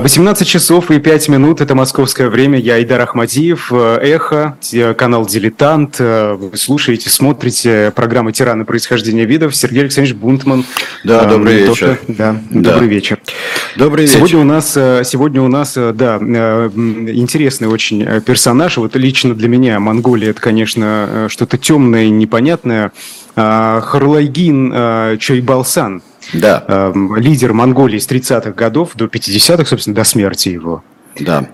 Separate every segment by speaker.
Speaker 1: 18 часов и 5 минут, это московское время, я Айдар Ахмадиев, э, Эхо, канал «Дилетант». Э, вы слушаете, смотрите программу «Тираны происхождения видов». Сергей Александрович Бунтман.
Speaker 2: Да, э, добрый вечер.
Speaker 1: Да, да, добрый вечер.
Speaker 2: Добрый вечер.
Speaker 1: Сегодня у нас, сегодня у нас, да, интересный очень персонаж. Вот лично для меня Монголия, это, конечно, что-то темное и непонятное. Харлагин Чойбалсан –
Speaker 2: да.
Speaker 1: э, лидер Монголии с 30-х годов до 50-х, собственно, до смерти его.
Speaker 2: Да.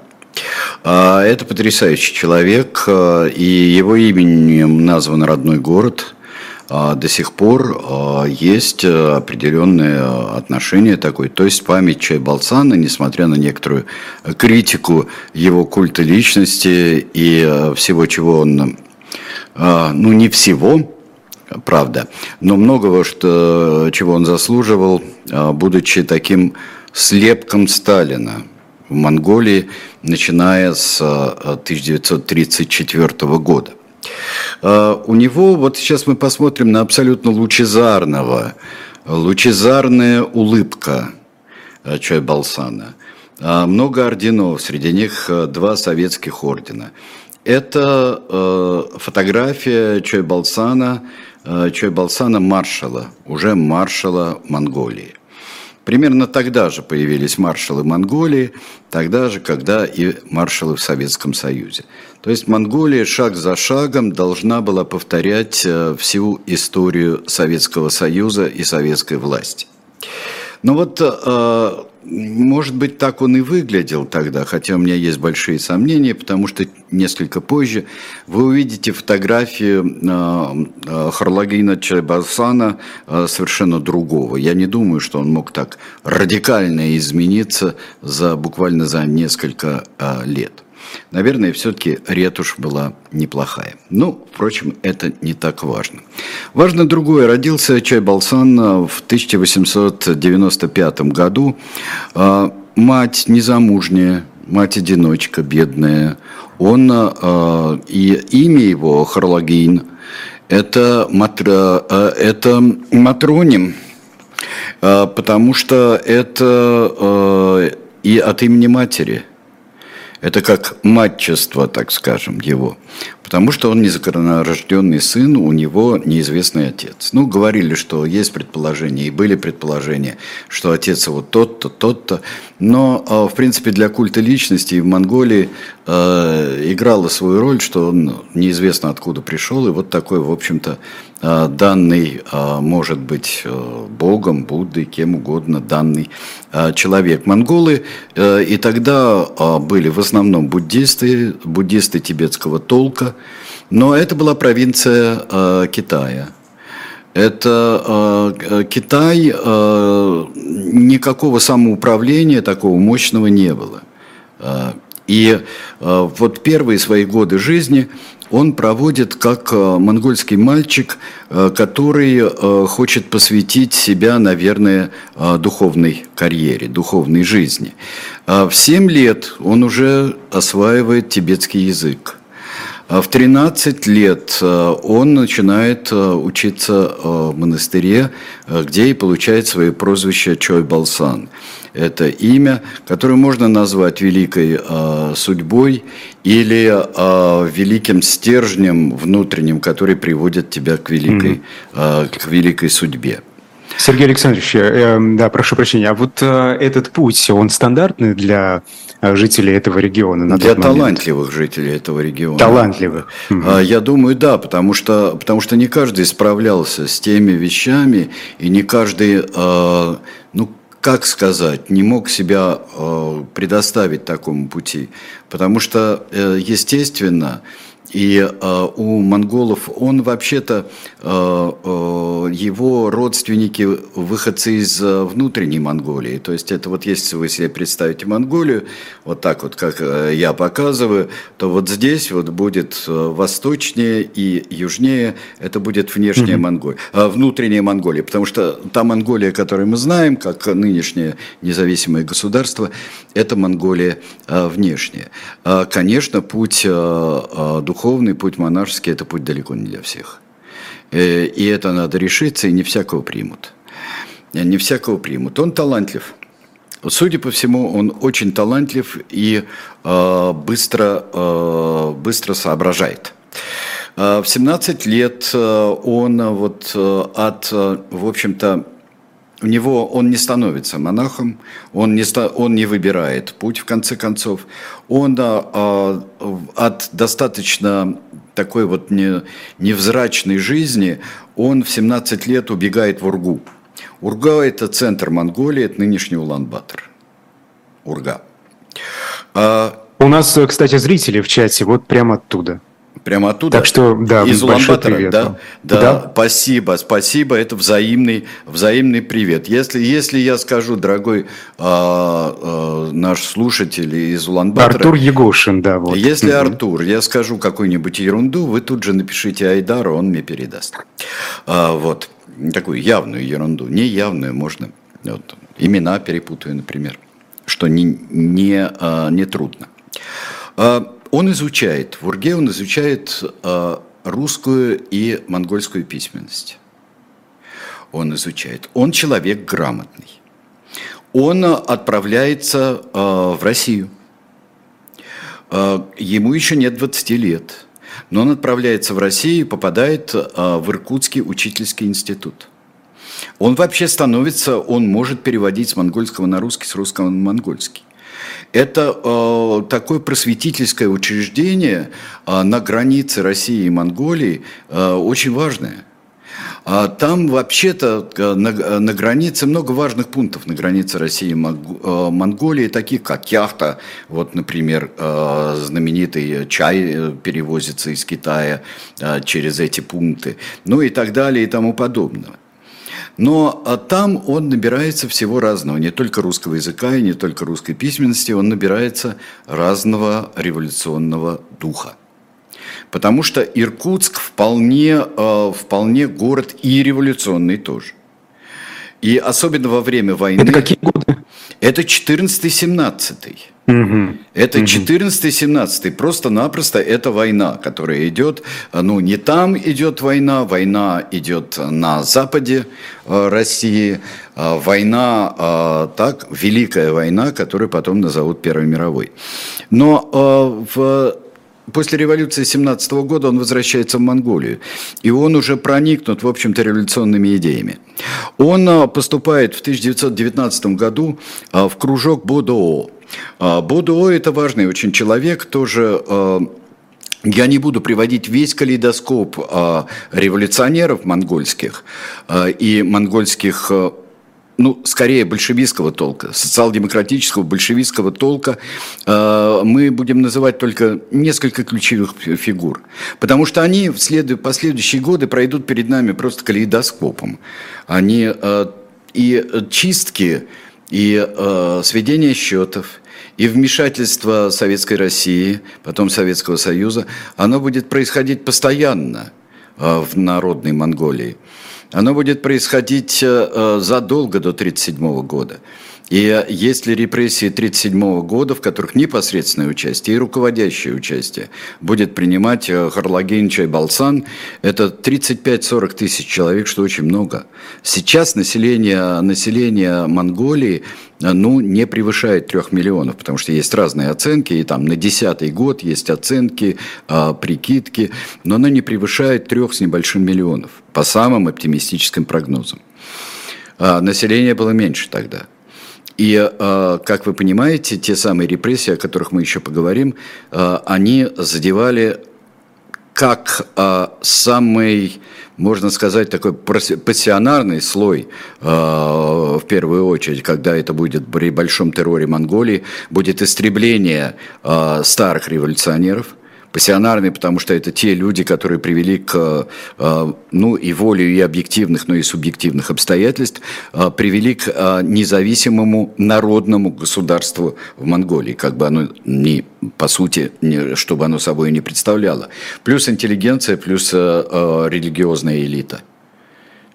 Speaker 2: А, это потрясающий человек, а, и его именем назван родной город. А, до сих пор есть определенное отношение такое, то есть память Чайбалсана, несмотря на некоторую критику его культа личности и всего, чего он, ну не всего, правда. Но многого, что, чего он заслуживал, а, будучи таким слепком Сталина в Монголии, начиная с 1934 а, года. А, у него, вот сейчас мы посмотрим на абсолютно лучезарного, лучезарная улыбка Чойбалсана. Много орденов, среди них два советских ордена. Это фотография Чойбалсана – Э, Чойбалсана маршала, уже маршала Монголии. Примерно тогда же появились маршалы Монголии, тогда же, когда и маршалы в Советском Союзе. То есть Монголия шаг за шагом должна была повторять э, всю историю Советского Союза и советской власти. Но вот э, может быть, так он и выглядел тогда, хотя у меня есть большие сомнения, потому что несколько позже вы увидите фотографию э, э, Харлагина Чайбасана э, совершенно другого. Я не думаю, что он мог так радикально измениться за, буквально за несколько лет. Наверное, все-таки ретушь была неплохая. Ну, впрочем, это не так важно. Важно другое. Родился Чайбалсан в 1895 году. А, мать незамужняя, мать-одиночка, бедная. Он, а, и имя его, Харлагин, это, матра, а, это матроним, потому что это и от имени матери – это как матчество, так скажем, его. Потому что он незаконнорожденный сын, у него неизвестный отец. Ну, говорили, что есть предположения, и были предположения, что отец его тот-то, тот-то. Но, а, в принципе, для культа личности в Монголии э, играла свою роль, что он неизвестно откуда пришел, и вот такой, в общем-то, а, данный, а, может быть, э, Богом, Буддой, кем угодно, данный а, человек. Монголы э, и тогда были в основном буддисты, буддисты тибетского толка, но это была провинция Китая. Это Китай, никакого самоуправления такого мощного не было. И вот первые свои годы жизни он проводит как э, монгольский мальчик, э, который э, хочет посвятить себя, наверное, духовной карьере, духовной жизни. А в 7 лет он уже осваивает тибетский язык. А в 13 лет он начинает учиться в монастыре, где и получает свое прозвище Чой Балсан это имя, которое можно назвать великой э, судьбой или э, великим стержнем внутренним, который приводит тебя к великой, mm-hmm. э, к великой судьбе.
Speaker 1: Сергей Александрович, э, да, прошу прощения, а вот э, этот путь, он стандартный для жителей этого региона?
Speaker 2: На для талантливых жителей этого региона.
Speaker 1: Талантливых.
Speaker 2: Э, я думаю, да, потому что, потому что не каждый справлялся с теми вещами, и не каждый, э, ну, как сказать, не мог себя э, предоставить такому пути. Потому что, э, естественно, и э, у монголов он вообще-то, э, э, его родственники выходцы из э, внутренней Монголии. То есть это вот если вы себе представите Монголию, вот так вот, как э, я показываю, то вот здесь вот будет э, восточнее и южнее, это будет внешняя mm-hmm. Монголия, э, внутренняя Монголия. Потому что та Монголия, которую мы знаем, как нынешнее независимое государство, это Монголия э, внешняя. Э, конечно, путь э, духовный путь монашеский – это путь далеко не для всех. Э, и это надо решиться, и не всякого примут. Не всякого примут. Он талантлив. Судя по всему, он очень талантлив и э, быстро, э, быстро соображает. Э, в 17 лет э, он вот от, в общем-то, у него он не становится монахом, он не, он не выбирает путь, в конце концов. Он а, от достаточно такой вот не, невзрачной жизни, он в 17 лет убегает в Ургу. Урга – это центр Монголии, это нынешний Улан-Батор. Урга.
Speaker 1: А, У нас, кстати, зрители в чате вот прямо оттуда.
Speaker 2: Прямо оттуда?
Speaker 1: Так что, да,
Speaker 2: из Улан-Батора, да? да? Да, спасибо, спасибо, это взаимный, взаимный привет. Если, если я скажу, дорогой а, а, наш слушатель из Улан-Батора...
Speaker 1: Артур Егошин, да. Вот.
Speaker 2: Если угу. Артур, я скажу какую-нибудь ерунду, вы тут же напишите Айдару, он мне передаст. А, вот, такую явную ерунду, не явную, можно... Вот, имена перепутаю, например, что не, не, а, не трудно. А, он изучает, в Урге он изучает э, русскую и монгольскую письменность. Он изучает. Он человек грамотный. Он отправляется э, в Россию. Э, ему еще нет 20 лет. Но он отправляется в Россию и попадает в Иркутский учительский институт. Он вообще становится, он может переводить с монгольского на русский, с русского на монгольский. Это э, такое просветительское учреждение э, на границе России и Монголии э, очень важное. А там вообще-то э, на, на границе много важных пунктов на границе России и э, Монголии, таких как Яхта, вот, например, э, знаменитый чай перевозится из Китая через эти пункты, ну и так далее и тому подобное. Но а там он набирается всего разного, не только русского языка и не только русской письменности, он набирается разного революционного духа. Потому что Иркутск вполне, а, вполне город и революционный тоже. И особенно во время войны...
Speaker 1: Это какие годы?
Speaker 2: Это 14-17. Угу. Это 14-17. Просто-напросто это война, которая идет, ну не там идет война, война идет на западе э, России, э, война, э, так, Великая война, которую потом назовут Первой мировой. Но в После революции 17 года он возвращается в Монголию, и он уже проникнут, в общем-то, революционными идеями. Он а, поступает в 1919 году а, в кружок БОДО. А, БОДО – это важный очень человек, тоже я не буду приводить весь калейдоскоп революционеров монгольских и монгольских ну, скорее большевистского толка, социал-демократического большевистского толка, э, мы будем называть только несколько ключевых фигур. Потому что они в след... последующие годы пройдут перед нами просто калейдоскопом. Они э, и чистки, и э, сведения счетов, и вмешательство Советской России, потом Советского Союза, оно будет происходить постоянно в народной Монголии. Оно будет происходить э, э, задолго до 1937 года. И если репрессии 1937 года, в которых непосредственное участие и руководящее участие будет принимать э, Харлагин Чайбалсан, это 35-40 тысяч человек, что очень много. Сейчас население, население Монголии ну, не превышает трех миллионов, потому что есть разные оценки, и там на десятый год есть оценки, а, прикидки, но оно не превышает трех с небольшим миллионов, по самым оптимистическим прогнозам. А население было меньше тогда. И, э, как вы понимаете, те самые репрессии, о которых мы еще поговорим, э, они задевали как э, самый, можно сказать, такой пассионарный слой, в первую очередь, когда это будет при большом терроре Монголии, будет истребление старых революционеров – пассионарный, потому что это те люди, которые привели к, э, ну, и волю, и объективных, но и субъективных обстоятельств, э, привели к э, независимому народному государству в Монголии, как бы оно ни, по сути, не, чтобы оно собой не представляло. Плюс интеллигенция, плюс религиозная элита.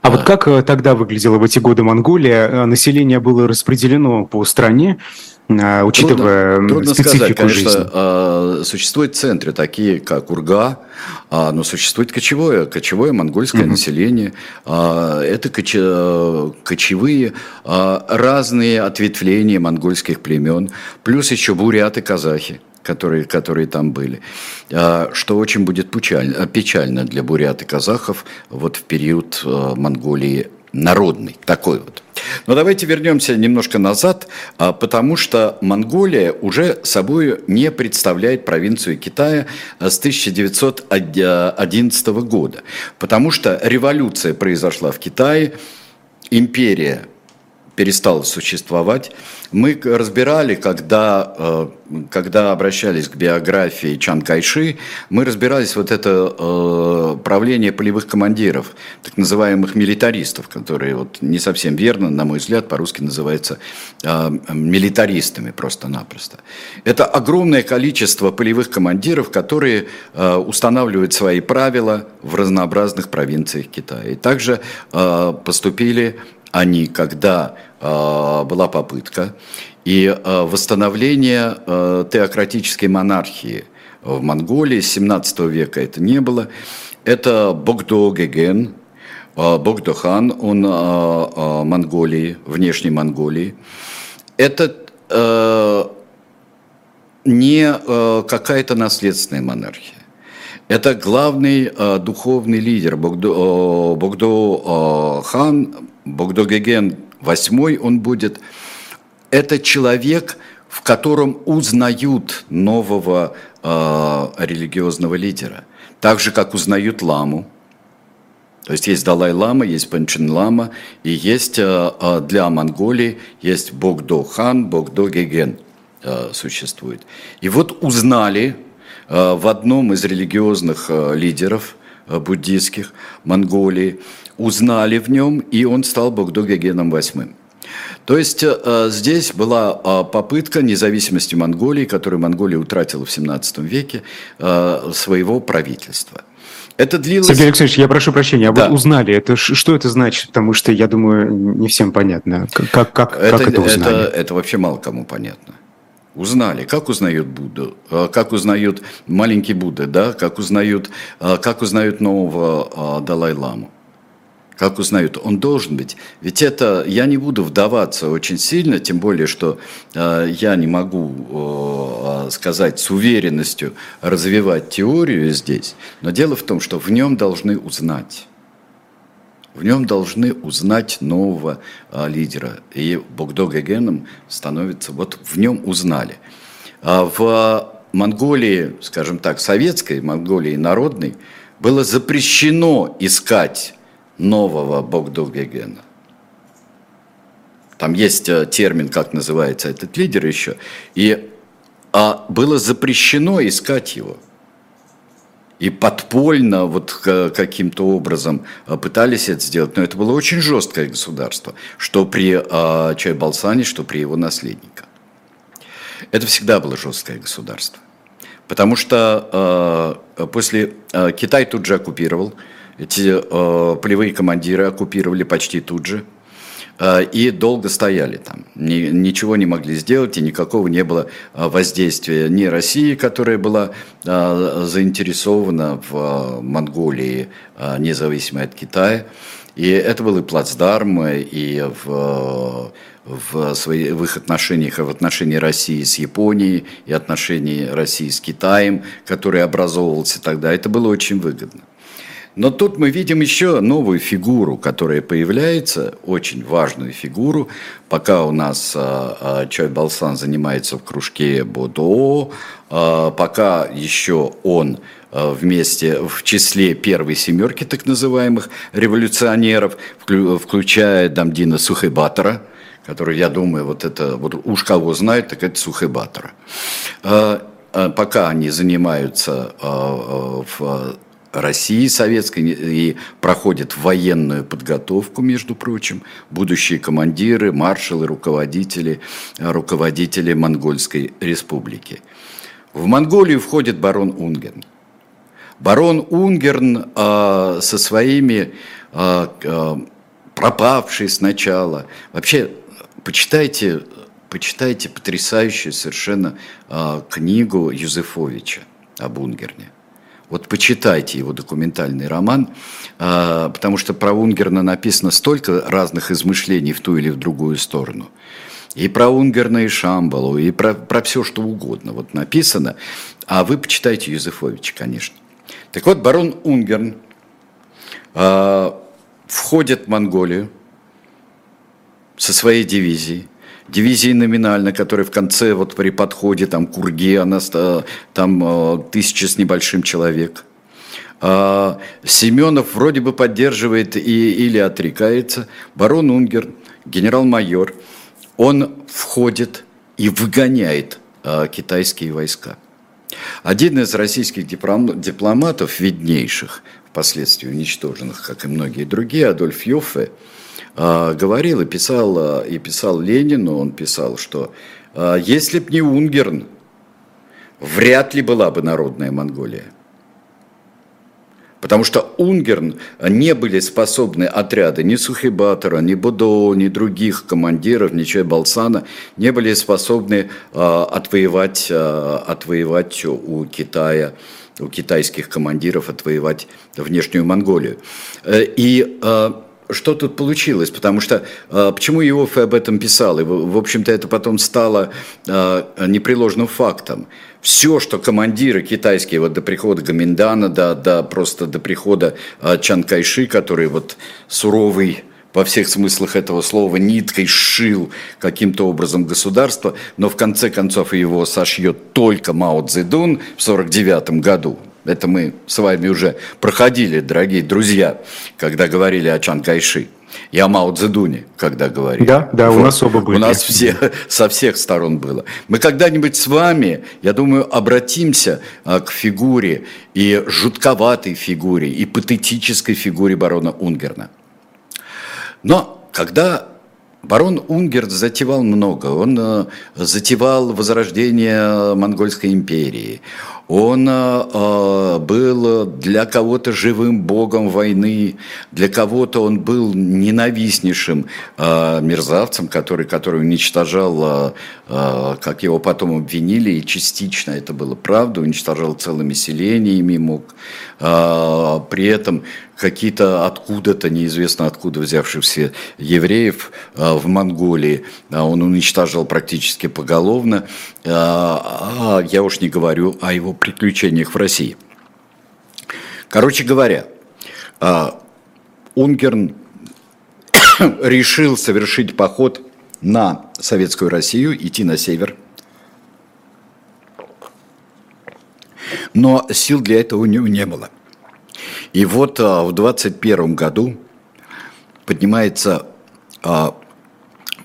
Speaker 1: А вот как тогда выглядела в эти годы Монголия? Население было распределено по стране, учитывая
Speaker 2: трудно, трудно
Speaker 1: специфику
Speaker 2: сказать, конечно,
Speaker 1: жизни?
Speaker 2: А, существуют центры, такие как Урга, а, но существует кочевое, кочевое монгольское угу. население. Это кочевые разные ответвления монгольских племен, плюс еще буряты, казахи которые, которые там были, что очень будет печально, печально для бурят и казахов вот в период Монголии народный, такой вот. Но давайте вернемся немножко назад, а, потому что Монголия уже собой не представляет провинцию Китая а, с 1911 года, потому что революция произошла в Китае, империя перестала существовать. Мы разбирали, когда, э, когда обращались к биографии Чан Кайши, мы разбирались вот это э, правление полевых командиров, так называемых милитаристов, которые вот не совсем верно, на мой взгляд, по-русски называются э, милитаристами просто-напросто. Это огромное количество полевых командиров, которые устанавливают свои правила в разнообразных провинциях Китая. И также поступили они, когда э, была попытка и э, восстановление э, теократической монархии в Монголии с 17 века это не было. Это Богдо Геген, э, Богдо хан, он Монголии, внешней Монголии. Это не какая-то наследственная монархия. Это главный э, духовный лидер Богдо, э, Богдо э, хан, Богдогеген восьмой он будет, это человек, в котором узнают нового э, религиозного лидера, так же, как узнают ламу. То есть есть Далай-лама, есть Панчин-лама, и есть э, э, для Монголии есть Богдо-хан, Богдо-геген э, существует. И вот узнали в одном из религиозных э, лидеров э, буддийских Монголии, узнали в нем, и он стал Богдогегеном восьмым. То есть э, здесь была э, попытка независимости Монголии, которую Монголия утратила в 17 веке, э, своего правительства.
Speaker 1: Это длилось... Сергей Алексеевич, я прошу прощения, а да. вот узнали, это, что это значит? Потому что, я думаю, не всем понятно. Как, как,
Speaker 2: это, как это узнали? Это, это вообще мало кому понятно. Узнали, как узнают Будду, как узнают маленький Будда, да, как узнают, как узнают нового Далай-ламу как узнают, он должен быть. Ведь это, я не буду вдаваться очень сильно, тем более, что я не могу сказать с уверенностью развивать теорию здесь, но дело в том, что в нем должны узнать. В нем должны узнать нового э, лидера. И Богдо Гегеном становится, вот в нем узнали. А в Монголии, скажем так, советской Монголии народной, было запрещено искать нового Богдугегена. Там есть э, термин, как называется этот лидер еще. И а было запрещено искать его. И подпольно вот каким-то образом э, пытались это сделать. Но это было очень жесткое государство, что при а, Чайбалсане, что при его наследниках. Это всегда было жесткое государство. Потому что э, после э, Китай тут же оккупировал, эти э, полевые командиры оккупировали почти тут же э, и долго стояли там. Ни, ничего не могли сделать, и никакого не было э, воздействия ни России, которая была э, заинтересована в Монголии, независимо от Китая. И это был и плацдарм, и в, в, свои, в их отношениях, в отношении России с Японией, и отношении России с Китаем, который образовывался тогда. Это было очень выгодно. Но тут мы видим еще новую фигуру, которая появляется, очень важную фигуру. Пока у нас а, а, Чой Балсан занимается в кружке Бодо, а, пока еще он а, вместе в числе первой семерки так называемых революционеров, включая Дамдина Сухайбатора, который, я думаю, вот это, вот уж кого знает, так это Сухайбатора. А, а, пока они занимаются в России советской и проходят военную подготовку, между прочим, будущие командиры, маршалы, руководители, руководители Монгольской республики. В Монголию входит барон Унгерн. Барон Унгерн э, со своими э, э, пропавший сначала. Вообще, почитайте почитайте потрясающую совершенно э, книгу Юзефовича об Унгерне. Вот почитайте его документальный роман, э, потому что про Унгерна написано столько разных измышлений в ту или в другую сторону. И про Унгерна и Шамбалу, и про, про все, что угодно вот написано. А вы почитайте Юзефовича, конечно. Так вот, барон Унгерн э, входит в Монголию со своей дивизией, дивизии номинально, которая в конце, вот при подходе там к Урге, она, там э, тысяча с небольшим человек. А Семенов вроде бы поддерживает и, или отрекается. Барон Унгер, генерал-майор, он входит и выгоняет а, китайские войска. Один из российских дипломатов, виднейших, впоследствии уничтоженных, как и многие другие, Адольф Йоффе, говорил и писал, а, и писал Ленину, он писал, что а, если б не Унгерн, вряд ли была бы народная Монголия. Потому что Унгерн не были способны отряды ни Сухибатора, ни Будо, ни других командиров, ни Чайбалсана, не были способны э, отвоевать, э, отвоевать у Китая, у китайских командиров отвоевать внешнюю Монголию. Э, и э, что тут получилось, потому что э, почему Иоффе об этом писал, и, в общем-то, это потом стало э, непреложным фактом. Все, что командиры китайские, вот до прихода Гаминдана, до, до просто до прихода э, Чан Кайши, который вот суровый во всех смыслах этого слова ниткой сшил каким-то образом государство, но в конце концов его сошьет только Мао Цзэдун в 1949 году. Это мы с вами уже проходили, дорогие друзья, когда говорили о Чан Кайши. И о Мао Цзэдуне, когда говорили.
Speaker 1: Да, да, вот. у нас оба были.
Speaker 2: У нас все, со всех сторон было. Мы когда-нибудь с вами, я думаю, обратимся а, к фигуре, и жутковатой фигуре, и патетической фигуре барона Унгерна. Но когда Барон Унгерт затевал много. Он э, затевал возрождение Монгольской империи. Он э, э, был для кого-то живым богом войны, для кого-то он был ненавистнейшим э, мерзавцем, который, который уничтожал, как его потом обвинили, и частично это было правда, уничтожал целыми селениями, мог при этом какие-то откуда-то, неизвестно откуда взявшихся евреев в Монголии, он уничтожал практически поголовно. А я уж не говорю о его приключениях в России. Короче говоря, а, Унгерн решил совершить поход на Советскую Россию, идти на север. Но сил для этого у него не было. И вот а, в 21 году поднимается, а,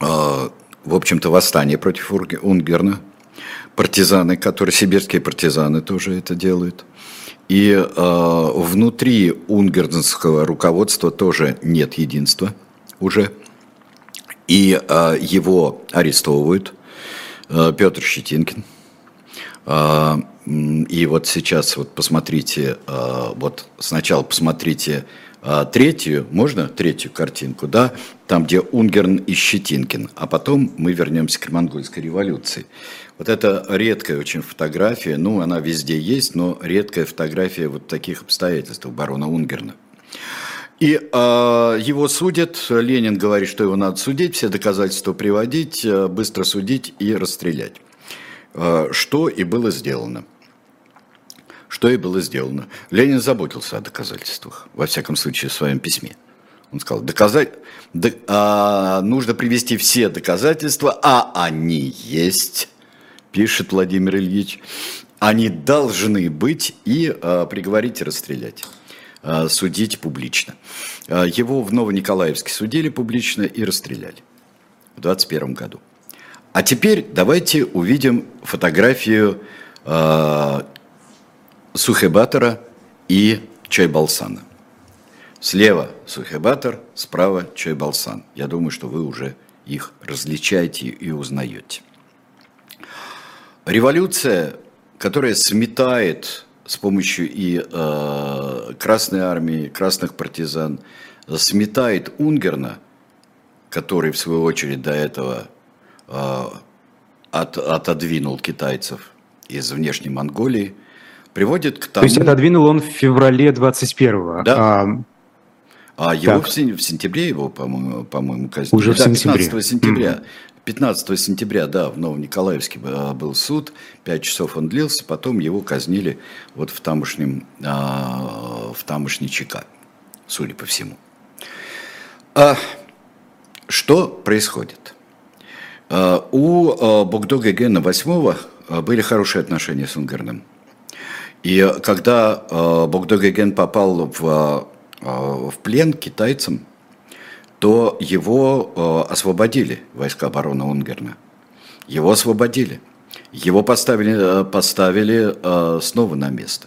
Speaker 2: в общем-то, восстание против Унгерна – партизаны, которые сибирские партизаны тоже это делают. И э, внутри унгернского руководства тоже нет единства уже. И э, его арестовывают э, Петр Щетинкин. Э, и вот сейчас вот посмотрите, э, вот сначала посмотрите а третью, можно третью картинку, да, там, где Унгерн и Щетинкин, а потом мы вернемся к монгольской революции. Вот это редкая очень фотография, ну, она везде есть, но редкая фотография вот таких обстоятельств барона Унгерна. И э, его судят, Ленин говорит, что его надо судить, все доказательства приводить, быстро судить и расстрелять. Э, что и было сделано что и было сделано. Ленин заботился о доказательствах, во всяком случае, в своем письме. Он сказал, доказать, до, а, нужно привести все доказательства, а они есть, пишет Владимир Ильич, они должны быть и а, приговорить и расстрелять, а, судить публично. А, его в Новониколаевске судили публично и расстреляли в 21 году. А теперь давайте увидим фотографию а, Сухебатора и Чайбалсана. Слева Сухебатор, справа Чайбалсан. Я думаю, что вы уже их различаете и узнаете. Революция, которая сметает с помощью и э, Красной армии, красных партизан, сметает Унгерна, который в свою очередь до этого э, от, отодвинул китайцев из внешней Монголии, приводит к тому...
Speaker 1: То есть отодвинул он в феврале 21-го?
Speaker 2: Да. А, а его в, сен... в сентябре его, по-моему, по-моему казнили.
Speaker 1: Уже
Speaker 2: да,
Speaker 1: в сентябре.
Speaker 2: 15 сентября. Mm-hmm. 15 сентября, да, в Новониколаевске был суд, пять часов он длился, потом его казнили вот в тамошнем, а, в тамошней ЧК, судя по всему. А что происходит? А, у а, Богдога Гена VIII были хорошие отношения с Унгарным. И когда Богдога Ген попал в, в плен китайцам, то его э, освободили войска обороны Унгерна. Его освободили. Его поставили, э, поставили э, снова на место.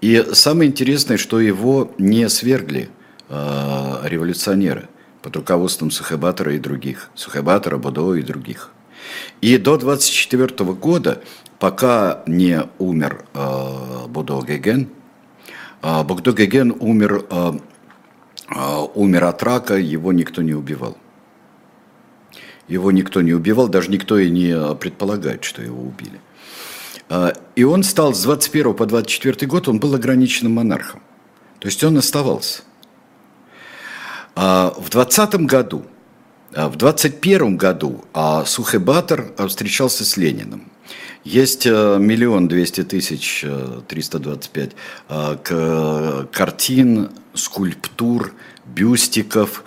Speaker 2: И самое интересное, что его не свергли революционеры под руководством Сухебатора и других. Сухебатора, Бодо и других. И до 24 года, пока не умер Бодо Геген, Бодо Геген умер а, умер от рака, его никто не убивал. Его никто не убивал, даже никто и не предполагает, что его убили. А, и он стал с 21 по 24 год, он был ограниченным монархом. То есть он оставался. А, в 20 году, в 21 году Сухебатор встречался с Лениным. Есть э, миллион двести тысяч э, триста двадцать пять э, картин, скульптур, бюстиков,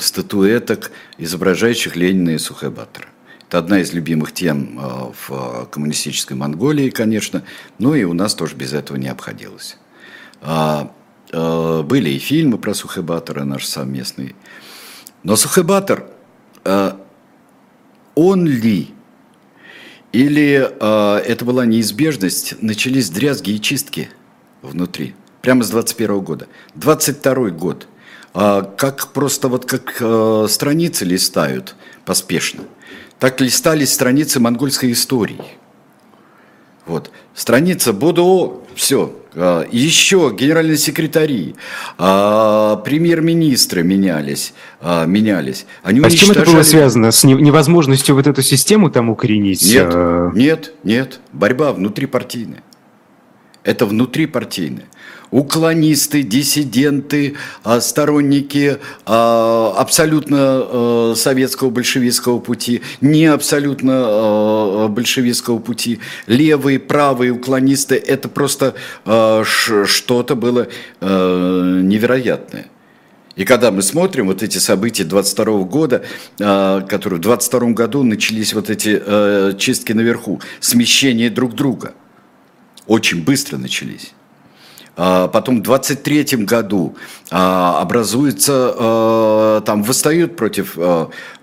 Speaker 2: статуэток, изображающих Ленина и Сухебатора. Это одна из любимых тем в коммунистической Монголии, конечно, но и у нас тоже без этого не обходилось. Были и фильмы про Сухебатора наши совместные. Но Сухебатор, он ли или э, это была неизбежность, начались дрязги и чистки внутри, прямо с 21 года. 22 год, э, как просто вот как э, страницы листают поспешно, так листались страницы монгольской истории. Вот. Страница БОДО, все, еще генеральные секретари, а, премьер-министры менялись, а, менялись.
Speaker 1: Они а с чем это было связано? С невозможностью вот эту систему там укоренить?
Speaker 2: Нет, нет, нет. Борьба внутрипартийная. Это внутрипартийная уклонисты, диссиденты, а, сторонники а, абсолютно а, советского большевистского пути, не абсолютно большевистского пути, левые, правые уклонисты, это просто что-то было невероятное. И когда мы смотрим вот эти события 22 года, которые в 22 году начались вот эти чистки наверху, смещение друг друга, очень быстро начались. А, потом в 23 году а, образуется, а, там восстают против,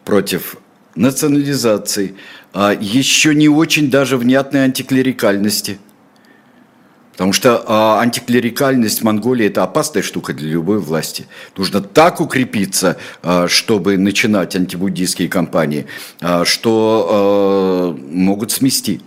Speaker 2: против национализации, еще не очень даже внятной антиклерикальности. Потому что антиклерикальность Монголии – это опасная штука для любой власти. Нужно так укрепиться, чтобы начинать антибуддийские кампании, что могут смести.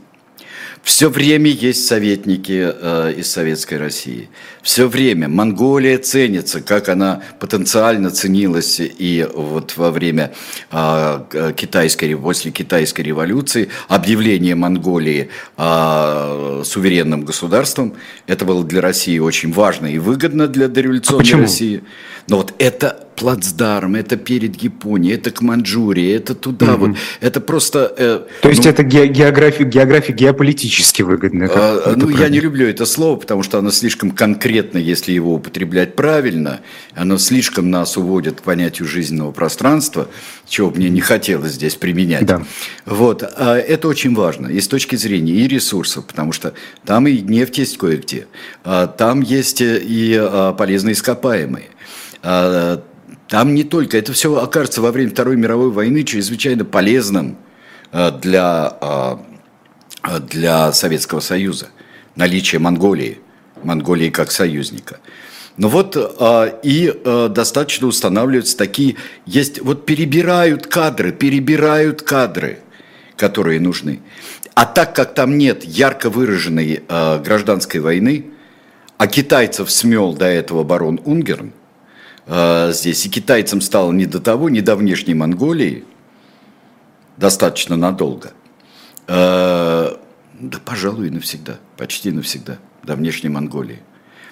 Speaker 2: Все время есть советники э, из Советской России. Все время Монголия ценится, как она потенциально ценилась и вот во время э, китайской, после китайской революции, объявление Монголии э, суверенным государством. Это было для России очень важно и выгодно для дореволюционной а России. Но вот это плацдарм, это перед Японией, это к Манчжурии, это туда угу. вот. Это просто...
Speaker 1: Э, То есть ну, это география, география геополитически выгодная?
Speaker 2: Э, ну, я не люблю это слово, потому что оно слишком конкретно, если его употреблять правильно, оно слишком нас уводит к понятию жизненного пространства, чего мне не хотелось здесь применять. Да. Вот. А это очень важно и с точки зрения и ресурсов, потому что там и нефть есть кое-где, а там есть и а, полезные ископаемые. Там не только, это все окажется во время Второй мировой войны чрезвычайно полезным э, для, э, для Советского Союза. Наличие Монголии, Монголии как союзника. Но вот э, и достаточно устанавливаются такие, есть, вот перебирают кадры, перебирают кадры, которые нужны. А так как там нет ярко выраженной гражданской войны, а китайцев смел до этого барон Унгерн, э, здесь. И китайцам стало не до того, не до внешней Монголии. достаточно надолго. Э, да, пожалуй, навсегда, почти навсегда, до внешней Монголии.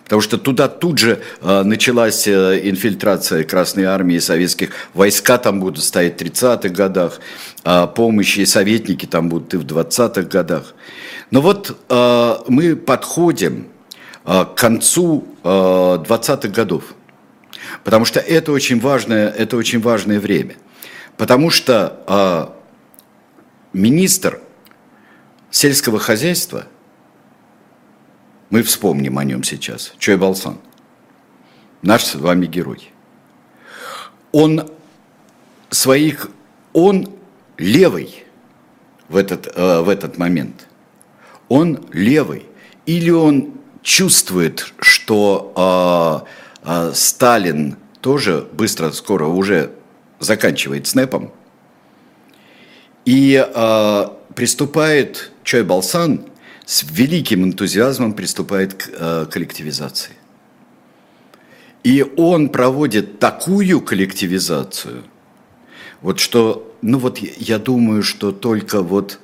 Speaker 2: Потому что туда тут же э, началась э, инфильтрация Красной Армии, советских войска там будут стоять в 30-х годах, э, помощи и советники там будут и в 20-х годах. Но вот мы подходим к концу э, 20-х годов, потому что это очень важное, это очень важное время. Потому что э, министр сельского хозяйства – мы вспомним о нем сейчас. Чой Балсан. Наш с вами герой. Он своих, он левый в этот, э, в этот момент. Он левый. Или он чувствует, что э, э, Сталин тоже быстро, скоро уже заканчивает снэпом, и э, приступает Чой Балсан с великим энтузиазмом приступает к э, коллективизации. И он проводит такую коллективизацию, вот что, ну вот я думаю, что только вот,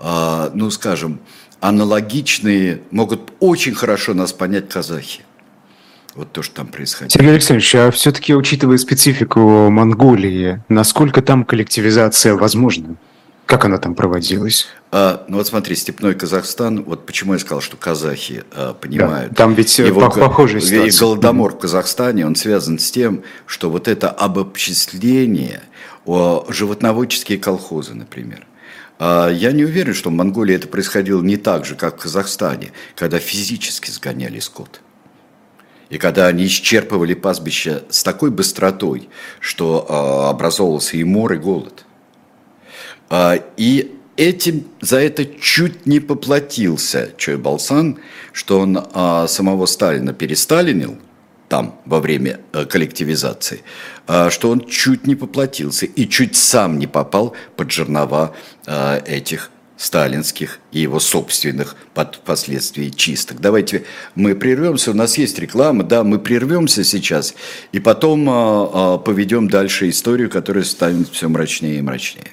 Speaker 2: э, ну скажем, аналогичные могут очень хорошо нас понять казахи. Вот то, что там происходит.
Speaker 1: Сергей Александрович, а все-таки, учитывая специфику Монголии, насколько там коллективизация возможна? Как она там проводилась?
Speaker 2: А, ну вот смотри, степной Казахстан, вот почему я сказал, что казахи а, понимают.
Speaker 1: Да, там ведь его, похожая ситуация.
Speaker 2: И голодомор в Казахстане, он связан с тем, что вот это обобществление, о, животноводческие колхозы, например. А, я не уверен, что в Монголии это происходило не так же, как в Казахстане, когда физически сгоняли скот. И когда они исчерпывали пастбища с такой быстротой, что а, образовывался и мор, и голод. А, и этим за это чуть не поплатился Чой Балсан, что он а, самого Сталина пересталинил там во время а, коллективизации, а, что он чуть не поплатился и чуть сам не попал под жернова а, этих сталинских и его собственных под последствий чисток. Давайте мы прервемся, у нас есть реклама, да, мы прервемся сейчас, и потом а, а, поведем дальше историю, которая станет все мрачнее и мрачнее.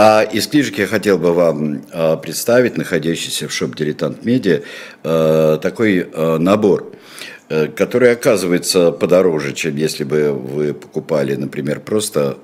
Speaker 2: А из книжек я хотел бы вам а, представить, находящийся в шоп «Дилетант Медиа», а, такой а, набор, э, который оказывается подороже, чем если бы вы покупали, например, просто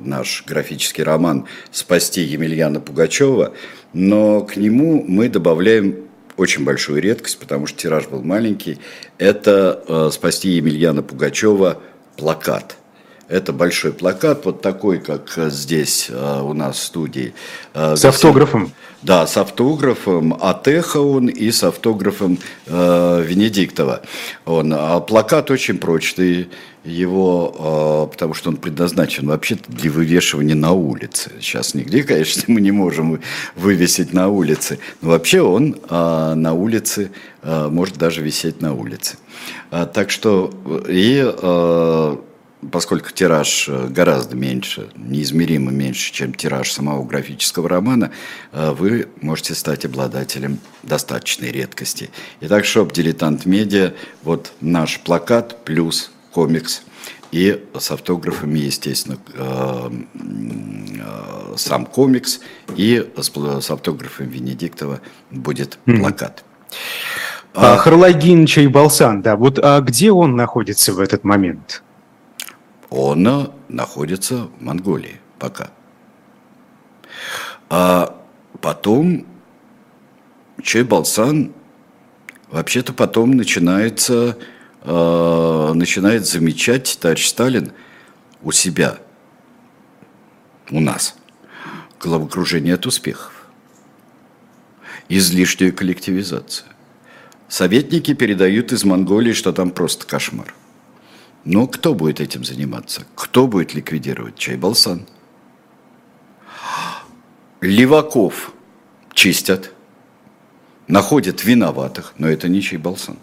Speaker 2: наш графический роман «Спасти Емельяна Пугачева», но к нему мы добавляем очень большую редкость, потому что тираж был маленький. Это «Спасти Емельяна Пугачева» плакат – это большой плакат, вот такой, как здесь э, у нас в студии.
Speaker 1: Э, с автографом?
Speaker 2: Да, с автографом Эхо он и с автографом э, Венедиктова. Он, а плакат очень прочный, его, э, потому что он предназначен вообще-то для вывешивания на улице. Сейчас нигде, конечно, мы не можем вывесить на улице, но вообще он э, на улице, э, может даже висеть на улице. А, так что и э, поскольку тираж э, гораздо меньше, неизмеримо меньше, чем тираж самого графического романа, э, вы можете стать обладателем достаточной редкости. Итак, шоп «Дилетант Медиа», вот наш плакат плюс комикс и с автографами, естественно, э, сам комикс, и с автографом Венедиктова будет плакат.
Speaker 1: А, Харлагин Чайбалсан, да, вот а где он находится в этот момент?
Speaker 2: Он находится в Монголии пока. А потом Чей Балсан вообще-то потом начинается, э, начинает замечать товарищ Сталин у себя, у нас, головокружение от успехов, излишнюю коллективизацию. Советники передают из Монголии, что там просто кошмар. Но кто будет этим заниматься? Кто будет ликвидировать Чайбалсан? Леваков чистят, находят виноватых, но это не Чайбалсан.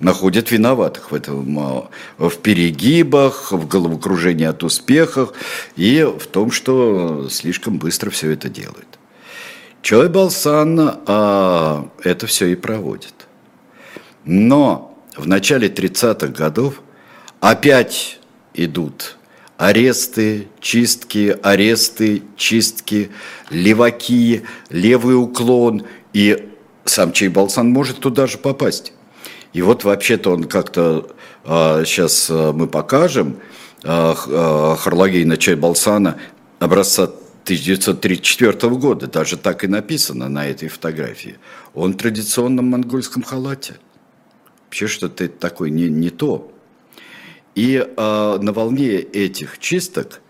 Speaker 2: Находят виноватых в этом, а, в перегибах, в головокружении от успехах и в том, что слишком быстро все это делают. Чой Балсан а, это все и проводит. Но в начале 30-х годов опять идут аресты, чистки, аресты, чистки, леваки, левый уклон. И сам Чайбалсан может туда же попасть. И вот вообще-то он как-то, а, сейчас а, мы покажем, а, а, Харлагейна Чайбалсана образца 1934 года, даже так и написано на этой фотографии. Он в традиционном монгольском халате. Вообще что-то такое не, не то. И э, на волне этих чисток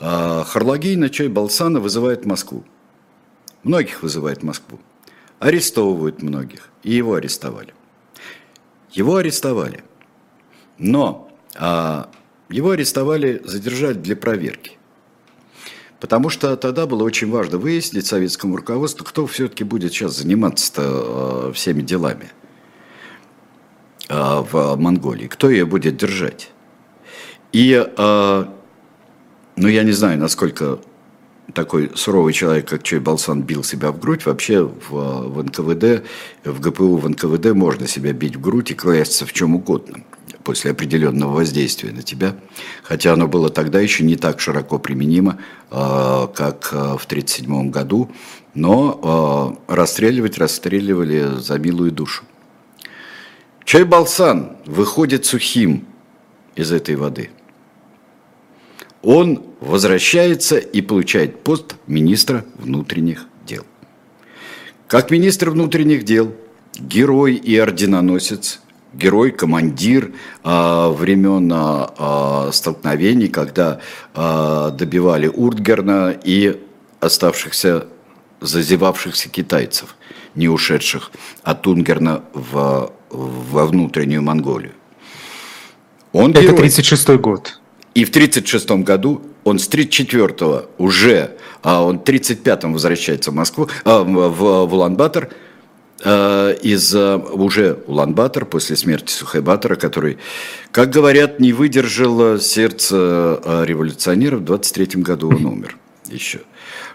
Speaker 2: э, Харлагий на чай Балсана вызывает Москву. Многих вызывает Москву. Арестовывают многих. И его арестовали. Его арестовали. Но э, его арестовали, задержали для проверки. Потому что тогда было очень важно выяснить советскому руководству, кто все-таки будет сейчас заниматься всеми делами в Монголии, кто ее будет держать. И, э, ну, я не знаю, насколько такой суровый человек, как Чой Балсан, бил себя в грудь. Вообще в, в НКВД, в ГПУ, в НКВД можно себя бить в грудь и клясться в чем угодно после определенного воздействия на тебя. Хотя оно было тогда еще не так широко применимо, э, как э, в 1937 году. Но э, расстреливать расстреливали за милую душу. Чай Балсан выходит сухим из этой воды – он возвращается и получает пост министра внутренних дел. Как министр внутренних дел, герой и орденоносец, герой, командир э, времен э, столкновений, когда э, добивали Уртгерна и оставшихся, зазевавшихся китайцев, не ушедших от Унгерна в, во внутреннюю Монголию.
Speaker 1: Он Это герой. 36 год.
Speaker 2: И в 1936 году он с 34-го уже, а он в 35-м возвращается в Москву, а, в, в Улан-Батор, а, из а, уже Улан-Батор после смерти Сухайбатора, который, как говорят, не выдержал сердце а, революционеров. В 23 году он умер еще.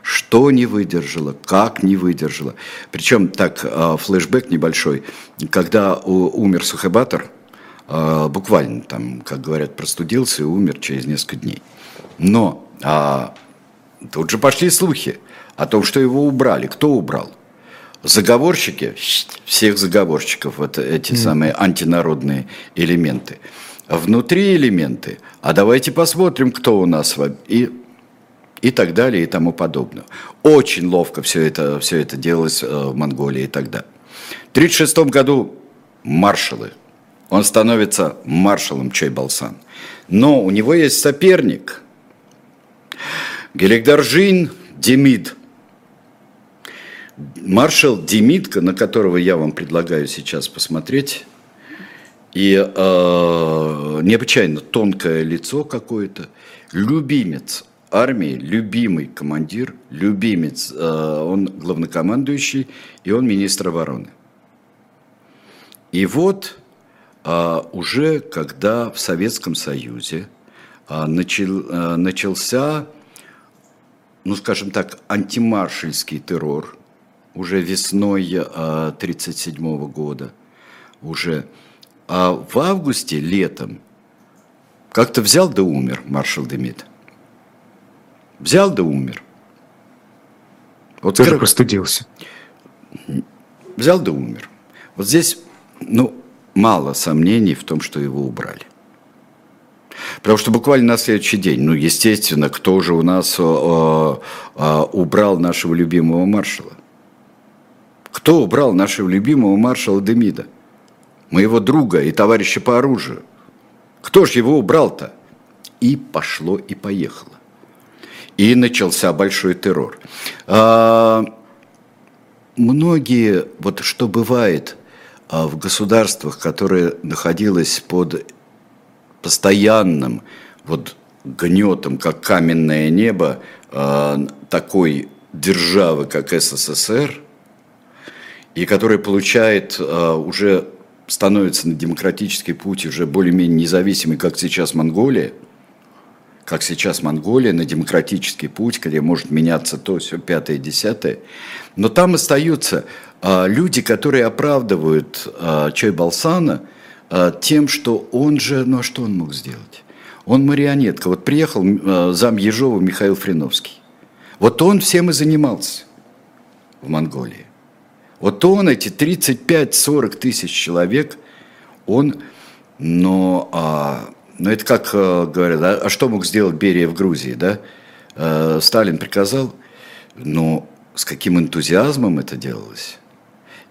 Speaker 2: Что не выдержало, как не выдержало. Причем так, флешбэк небольшой. Когда умер Сухайбатор, буквально там, как говорят, простудился и умер через несколько дней. Но а, тут же пошли слухи о том, что его убрали. Кто убрал? Заговорщики, всех заговорщиков, вот эти mm. самые антинародные элементы. Внутри элементы, а давайте посмотрим, кто у нас и и так далее и тому подобное. Очень ловко все это, все это делалось э, в Монголии тогда. В 1936 году маршалы он становится маршалом Чайбалсан. Но у него есть соперник. Геликдаржин Демид. Маршал Демидка, на которого я вам предлагаю сейчас посмотреть, и э, необычайно тонкое лицо какое-то, любимец армии, любимый командир, любимец, э, он главнокомандующий, и он министр обороны. И вот уже когда в Советском Союзе а, начал, а, начался, ну скажем так, антимаршальский террор, уже весной 1937 года, уже а в августе, летом, как-то взял да умер маршал Демид. Взял да умер.
Speaker 1: Вот Тоже скажем, простудился.
Speaker 2: Взял да умер. Вот здесь, ну, мало сомнений в том, что его убрали. Потому что буквально на следующий день, ну, естественно, кто же у нас э, э, убрал нашего любимого маршала? Кто убрал нашего любимого маршала Демида? Моего друга и товарища по оружию. Кто же его убрал-то? И пошло, и поехало. И начался большой террор. А, многие, вот что бывает в государствах, которые находились под постоянным вот гнетом, как каменное небо, а, такой державы, как СССР, и который получает а, уже становится на демократический путь уже более-менее независимый, как сейчас Монголия, как сейчас Монголия, на демократический путь, где может меняться то, все, пятое, десятое. Но там остаются а, люди, которые оправдывают а, Чой Балсана а, тем, что он же, ну а что он мог сделать? Он марионетка. Вот приехал а, зам Ежова Михаил Фриновский. Вот он всем и занимался в Монголии. Вот он, эти 35-40 тысяч человек, он, но, а, но это как а, говорят, а, а что мог сделать Берия в Грузии, да? А, Сталин приказал, но с каким энтузиазмом это делалось?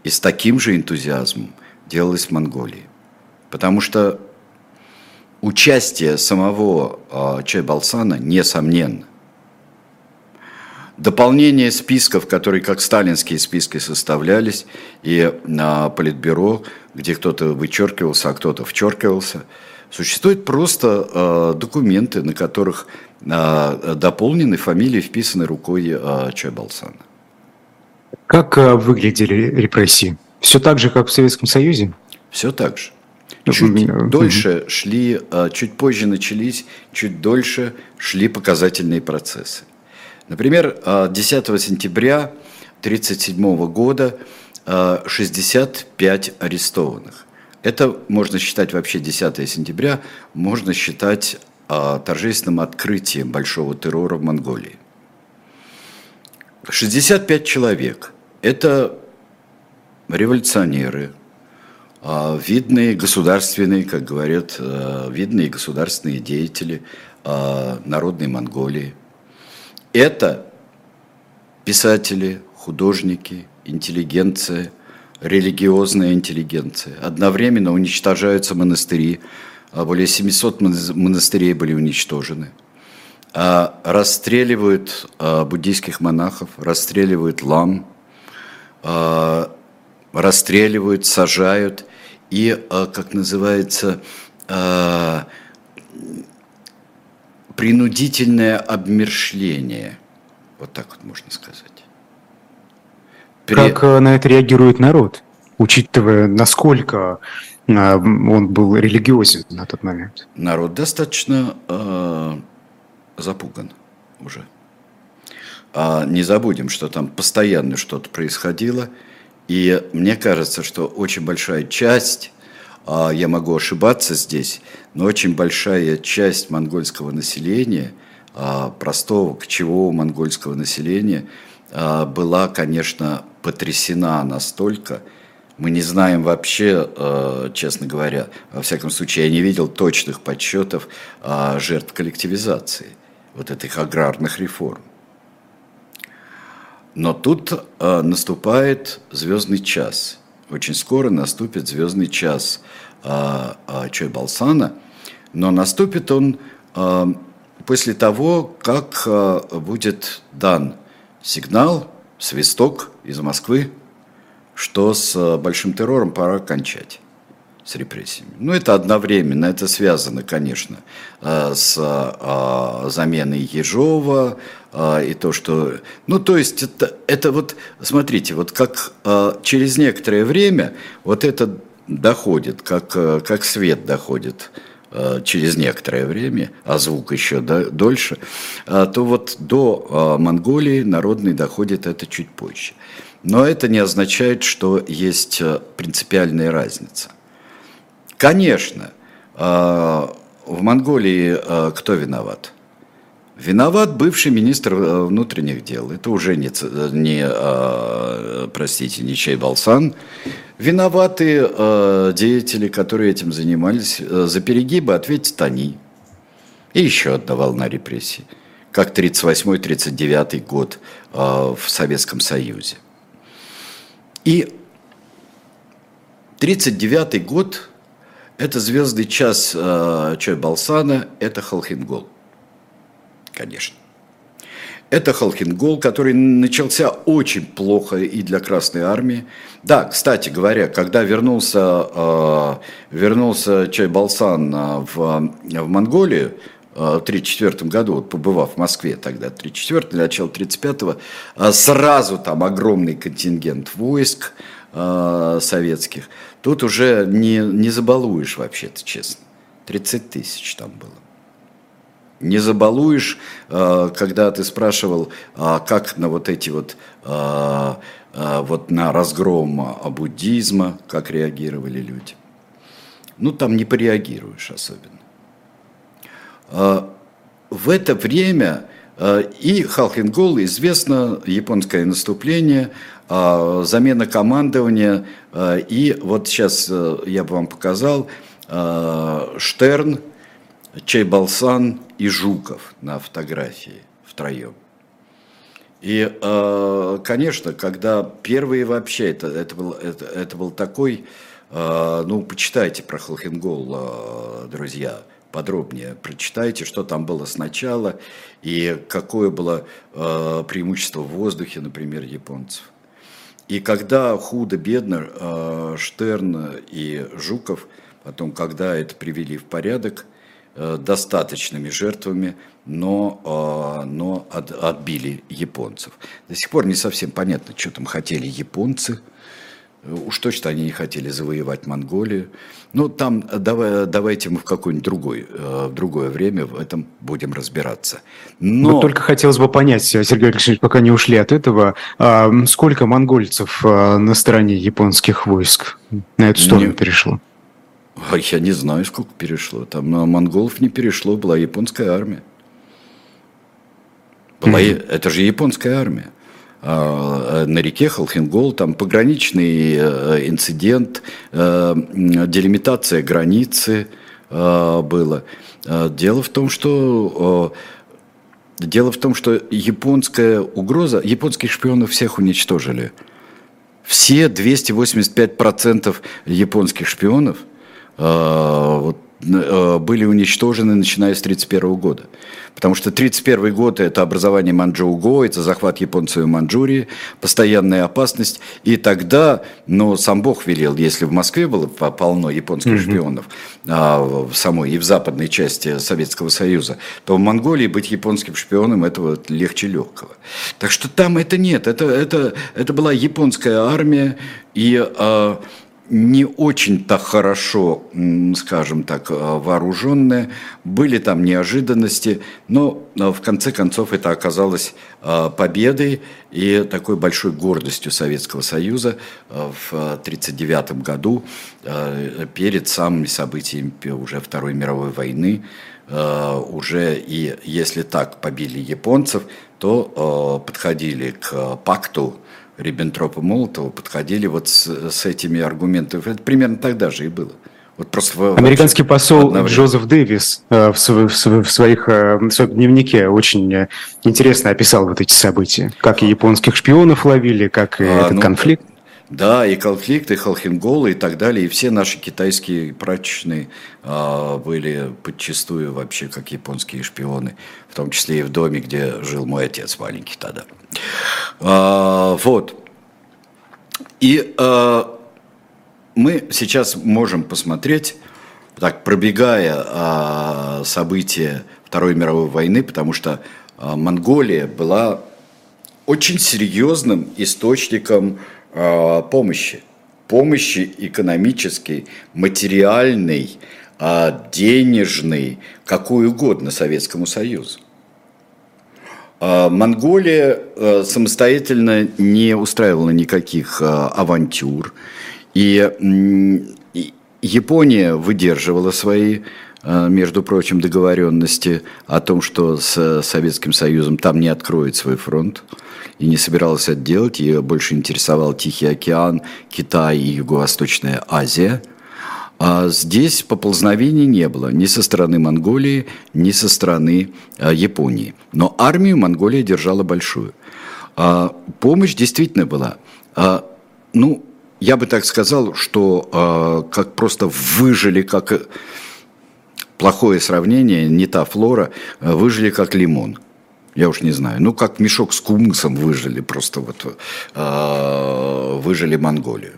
Speaker 2: И с таким же энтузиазмом делалось в Монголии. Потому что участие самого а, Чайбалсана несомненно. Дополнение списков, которые как сталинские списки составлялись, и на Политбюро, где кто-то вычеркивался, а кто-то вчеркивался, существуют просто э, документы, на которых э, дополнены фамилии, вписаны рукой э, Чайбалсана.
Speaker 1: Как э, выглядели репрессии? Все так же, как в Советском Союзе?
Speaker 2: Все так же. Чуть дольше шли, чуть позже начались, чуть дольше шли показательные процессы. Например, 10 а, сентября 1937 года 65 а, арестованных. Это можно считать вообще 10 сентября, можно считать торжественным открытием большого террора в Монголии. 65 человек – это революционеры, видные государственные, как говорят, видные государственные деятели народной Монголии – это писатели, художники, интеллигенция, религиозная интеллигенция. Одновременно уничтожаются монастыри, а более 700 монастырей были уничтожены. А расстреливают а, буддийских монахов, расстреливают лам, расстреливают, сажают и, как называется, принудительное обмершление. Вот так вот можно сказать.
Speaker 1: При... Как э, на это реагирует народ, учитывая, насколько э, он был религиозен на тот момент?
Speaker 2: Народ достаточно э, запуган уже. А не забудем, что там постоянно что-то происходило. И мне кажется, что очень большая часть а, я могу ошибаться здесь, но очень большая часть монгольского населения, а, простого кочевого монгольского населения, а, была, конечно, потрясена настолько, мы не знаем вообще, честно говоря, во всяком случае, я не видел точных подсчетов жертв коллективизации, вот этих аграрных реформ. Но тут наступает звездный час – очень скоро наступит звездный час а, а, Чой Балсана, но наступит он а, после того, как а, будет дан сигнал, свисток из Москвы, что с а, большим террором пора кончать с репрессиями. Ну, это одновременно, это связано, конечно, а, с а, заменой Ежова, а, и то, что... Ну, то есть это, это вот, смотрите, вот как через некоторое время вот это доходит, как, как свет доходит через некоторое время, а звук еще дольше, то вот до Монголии народный доходит это чуть позже. Но это не означает, что есть принципиальная разница. Конечно, в Монголии кто виноват? Виноват бывший министр э, внутренних дел. Это уже не, не а, простите, не Чай Балсан. Виноваты а, деятели, которые этим занимались. За перегибы ответят они. И еще одна волна репрессий, как 1938-1939 год э, в Советском Союзе. И 1939 год – это звездный час э, Чой Балсана, это Халхингол, конечно. Это Халхингол, который начался очень плохо и для Красной Армии. Да, кстати говоря, когда вернулся, э, вернулся Чайбалсан э, в, в Монголию, э, в 1934 году, вот побывав в Москве тогда, 1934 начало 1935 э, сразу там огромный контингент войск э, советских. Тут уже не, не забалуешь вообще-то, честно. 30 тысяч там было. Не забалуешь, э, когда ты спрашивал, а как на вот эти вот, э, вот на разгром буддизма, как реагировали люди. Ну, там не пореагируешь особенно. В это время и Халхингол известно японское наступление, замена командования, и вот сейчас я бы вам показал, Штерн, Чайбалсан и Жуков на фотографии втроем. И, э, конечно, когда первые вообще, это, это, был, это, это был такой, э, ну, почитайте про Холхенгол, э, друзья, подробнее, прочитайте, что там было сначала и какое было преимущество в воздухе, например, японцев. И когда худо-бедно Штерн и Жуков, потом, когда это привели в порядок – Э, достаточными жертвами, но, э, но от, отбили японцев. До сих пор не совсем понятно, что там хотели японцы. Уж точно они не хотели завоевать Монголию. Ну, там давай, давайте мы в какое-нибудь другое, э, в другое время в этом будем разбираться.
Speaker 1: Но... Вот только хотелось бы понять, Сергей Алексеевич, пока не ушли от этого, а, сколько монгольцев на стороне японских войск на эту сторону не... перешло?
Speaker 2: А я не знаю, сколько перешло. Там на монголов не перешло, была японская армия. Была, mm-hmm. Это же японская армия. Э, на реке Халхингол там пограничный э, инцидент, э, делимитация границы было. Дело в том, что Дело в том, что японская угроза, японских шпионов всех уничтожили. Все 285% японских шпионов – вот, были уничтожены, начиная с 1931 года. Потому что 1931 год – это образование Манчжоу-Го, это захват японцев Манчжурии, постоянная опасность. И тогда, ну, сам Бог велел, если в Москве было полно японских mm-hmm. шпионов, а, в самой и в западной части Советского Союза, то в Монголии быть японским шпионом – это вот легче легкого. Так что там это нет, это, это, это была японская армия, и а, не очень-то хорошо, скажем так, э, вооруженные. Были там неожиданности, но э, в конце концов это оказалось э, победой и такой большой гордостью Советского Союза в 1939 году перед самыми событиями уже Второй мировой войны. Уже и если так побили японцев, то подходили к пакту Риббентропа Молотова подходили вот с, с этими аргументами. Это примерно тогда же и было.
Speaker 1: Вот просто Американский посол Джозеф Дэвис э, в, в, в, своих, э, в своем дневнике очень э, интересно описал вот эти события. Как и японских шпионов ловили, как и а, этот ну, конфликт.
Speaker 2: Да, и конфликты, и Холхенголы и так далее. И все наши китайские прачечные а, были подчастую вообще как японские шпионы. В том числе и в доме, где жил мой отец маленький тогда. А, вот. И а, мы сейчас можем посмотреть, так пробегая а, события Второй мировой войны, потому что Монголия была очень серьезным источником помощи. Помощи экономической, материальной, денежной, какой угодно Советскому Союзу. А, Монголия а, самостоятельно не устраивала никаких а, авантюр, и Япония выдерживала свои, между прочим, договоренности о том, что с Советским Союзом там не откроет свой фронт, и не собиралась это делать, ее больше интересовал Тихий океан, Китай и Юго-Восточная Азия. А здесь поползновений не было ни со стороны Монголии, ни со стороны а, Японии. Но армию Монголия держала большую. А, помощь действительно была. А, ну, я бы так сказал, что как просто выжили, как плохое сравнение, не та флора, выжили как лимон. Я уж не знаю. Ну, как мешок с кумысом выжили, просто вот э, выжили Монголию.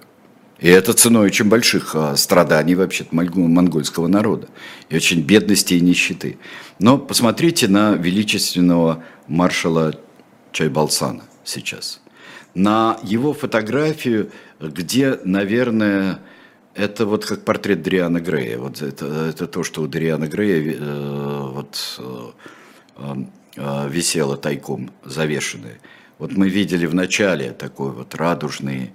Speaker 2: И это ценой очень больших а, страданий вообще монгольского народа. И очень бедности и нищеты. Но посмотрите на величественного маршала Чайбалсана сейчас. На его фотографию, где, наверное, это вот как портрет Дриана Грея. Вот это, это то, что у Дриана Грея э, вот, э, э, висело тайком завешенное. Вот мы видели в начале такой вот радужный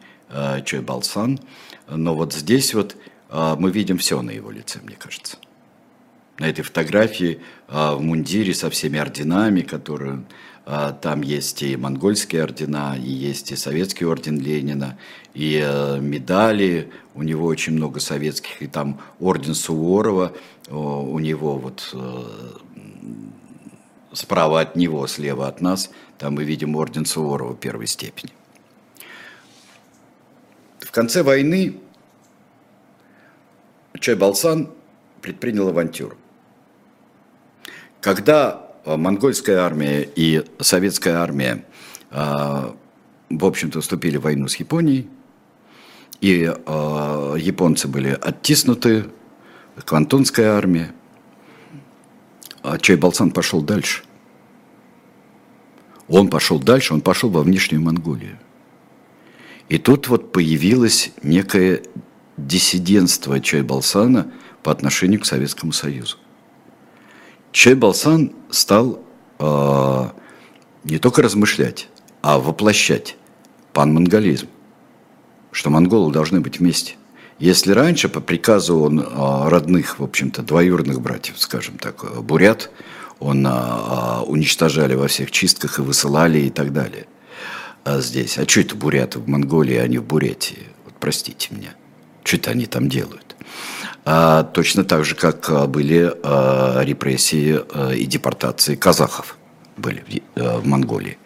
Speaker 2: Чой Балсан. Но вот здесь вот э, мы видим все на его лице, мне кажется. На этой фотографии э, в мундире со всеми орденами, которые там есть и монгольские ордена, и есть и советский орден Ленина, и медали, у него очень много советских, и там орден Суворова, у него вот справа от него, слева от нас, там мы видим орден Суворова первой степени конце войны Чай Балсан предпринял авантюру. Когда э, монгольская армия и советская армия, э, в общем-то, вступили в войну с Японией, и э, японцы были оттиснуты, Квантунская армия, а Чай Балсан пошел дальше. Он пошел дальше, он пошел во внешнюю Монголию. И тут вот появилось некое диссидентство Чайбалсана по отношению к Советскому Союзу. Чайбалсан стал э, не только размышлять, а воплощать панмонголизм, что монголы должны быть вместе. Если раньше по приказу он э, родных, в общем-то, двоюродных братьев, скажем так, бурят, он э, уничтожали во всех чистках и высылали и так далее – а здесь. А что это буряты в Монголии, а не в Бурятии? Вот простите меня. Что это они там делают? А, точно так же, как а, были а, репрессии а, и депортации казахов были в, а, в Монголии.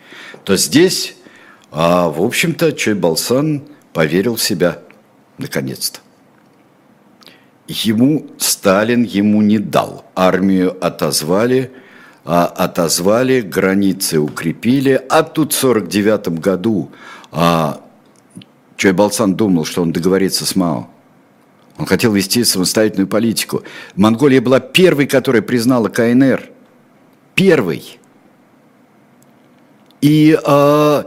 Speaker 2: То здесь, а, в общем-то, Чой Балсан поверил в себя, наконец-то. Ему Сталин ему не дал. Армию отозвали – а, отозвали, границы укрепили. А тут в 49 году а, Чой Балсан думал, что он договорится с Мао. Он хотел вести самостоятельную политику. Монголия была первой, которая признала КНР. Первый. И а,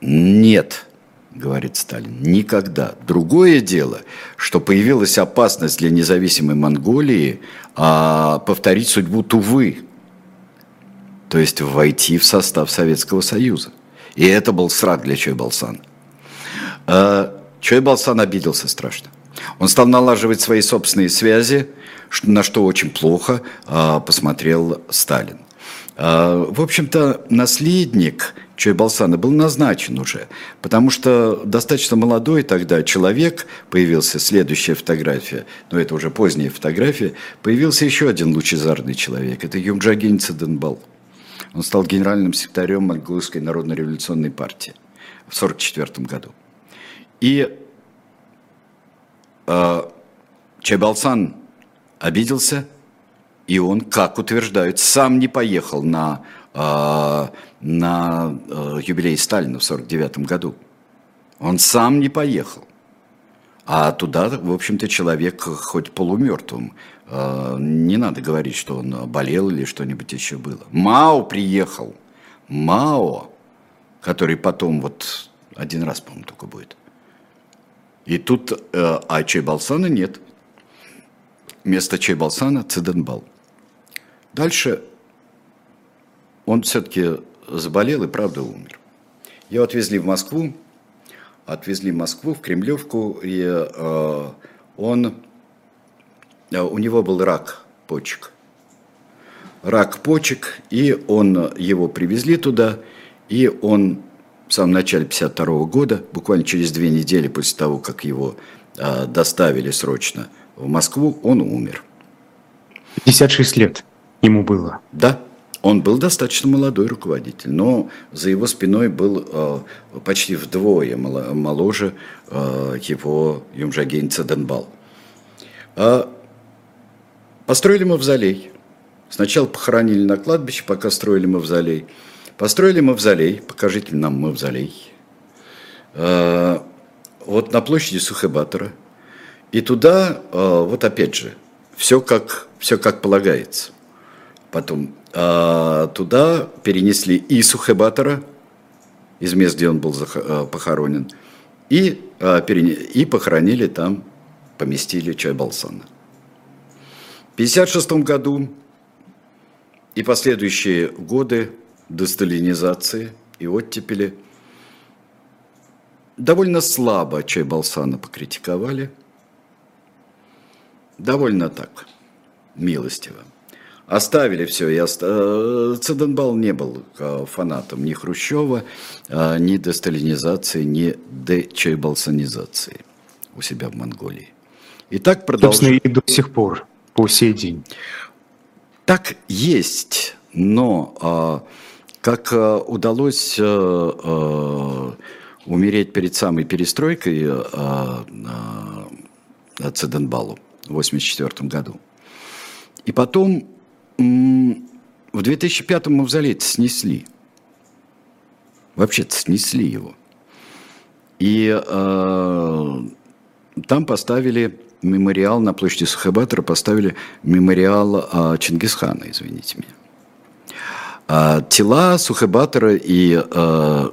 Speaker 2: нет, говорит Сталин, никогда. Другое дело, что появилась опасность для независимой Монголии а, повторить судьбу Тувы то есть войти в состав Советского Союза. И это был срак для Чойбалсана. А, Чойбалсан обиделся страшно. Он стал налаживать свои собственные связи, на что очень плохо а, посмотрел Сталин. А, в общем-то, наследник Чойбалсана был назначен уже, потому что достаточно молодой тогда человек, появился следующая фотография, но это уже поздняя фотография, появился еще один лучезарный человек, это Юмджагин Циденбал. Он стал генеральным секретарем Монгольской народно-революционной партии в 1944 году. И э, Чайбалсан обиделся, и он, как утверждают, сам не поехал на, э, на э, юбилей Сталина в 1949 году. Он сам не поехал. А туда, в общем-то, человек хоть полумертвым не надо говорить, что он болел или что-нибудь еще было. Мао приехал. Мао, который потом вот один раз, по-моему, только будет. И тут, э, а Чайбалсана нет. Вместо Чайбалсана Циденбал. Дальше он все-таки заболел и правда умер. Его отвезли в Москву, отвезли в Москву, в Кремлевку, и э, он Э, у него был рак почек. Рак почек, и он, его привезли туда, и он в самом начале 52 года, буквально через две недели после того, как его э, доставили срочно в Москву, он умер.
Speaker 1: 56 лет ему было.
Speaker 2: Да, он был достаточно молодой руководитель, но за его спиной был э, почти вдвое моложе э, его Юмжагень Цеденбал. А построили мавзолей. Сначала похоронили на кладбище, пока строили мавзолей. Построили мавзолей, покажите нам мавзолей. А, вот на площади Сухебатора. И туда, а, вот опять же, все как, все как полагается. Потом а, туда перенесли и Сухебатора, из мест, где он был похоронен, и, и похоронили там, поместили Чайбалсана. В 1956 году и последующие годы десталинизации и оттепели. Довольно слабо Чайбалсана покритиковали. Довольно так, милостиво. Оставили все. Я... Э, Циденбал не был э, фанатом ни Хрущева, э, ни десталинизации, ни дечайбалсанизации у себя в Монголии.
Speaker 1: И так продолжается. Собственно, и до сих пор, по сей день.
Speaker 2: Так есть, но а, как э, удалось э, э, умереть перед самой перестройкой Циденбалу в 1984 году. И потом в 2005 мавзолей снесли. Вообще-то снесли его. И э, там поставили мемориал на площади Сухабатора, поставили мемориал э, Чингисхана, извините меня. А, тела Сухебатора и э,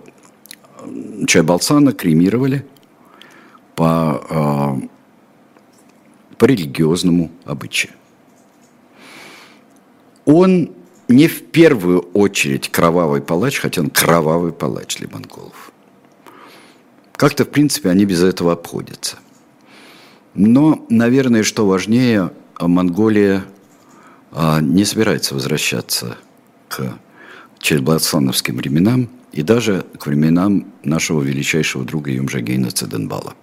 Speaker 2: Чайбалсана кремировали по, э, по религиозному обычаю. Он не в первую очередь кровавый палач, хотя он кровавый палач для монголов. Как-то, в принципе, они без этого обходятся. Но, наверное, что важнее, Монголия а, не собирается возвращаться к челбасановским временам и даже к временам нашего величайшего друга Юмжагейна Цеденбала.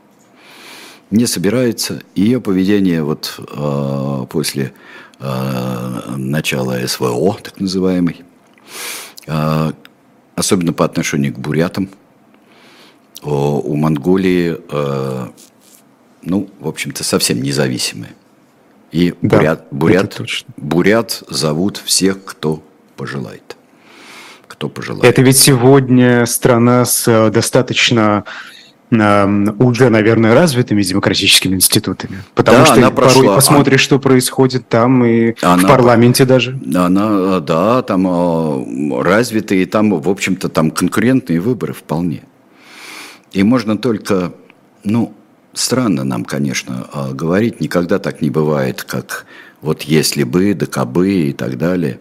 Speaker 2: Не собирается. Ее поведение вот э, после э, начала СВО, так называемый, э, особенно по отношению к бурятам, у Монголии, э, ну, в общем-то, совсем независимые. И да, бурят, бурят, бурят зовут всех, кто пожелает кто пожелает.
Speaker 1: Это ведь сегодня страна с э, достаточно эм, уже, наверное, развитыми демократическими институтами. Потому да, что она порой прошла. посмотришь, что происходит там и она, в парламенте даже.
Speaker 2: Она, да, там э, развитые, там, в общем-то, там конкурентные выборы вполне. И можно только, ну, странно нам, конечно, э, говорить, никогда так не бывает, как вот если бы, да кабы и так далее.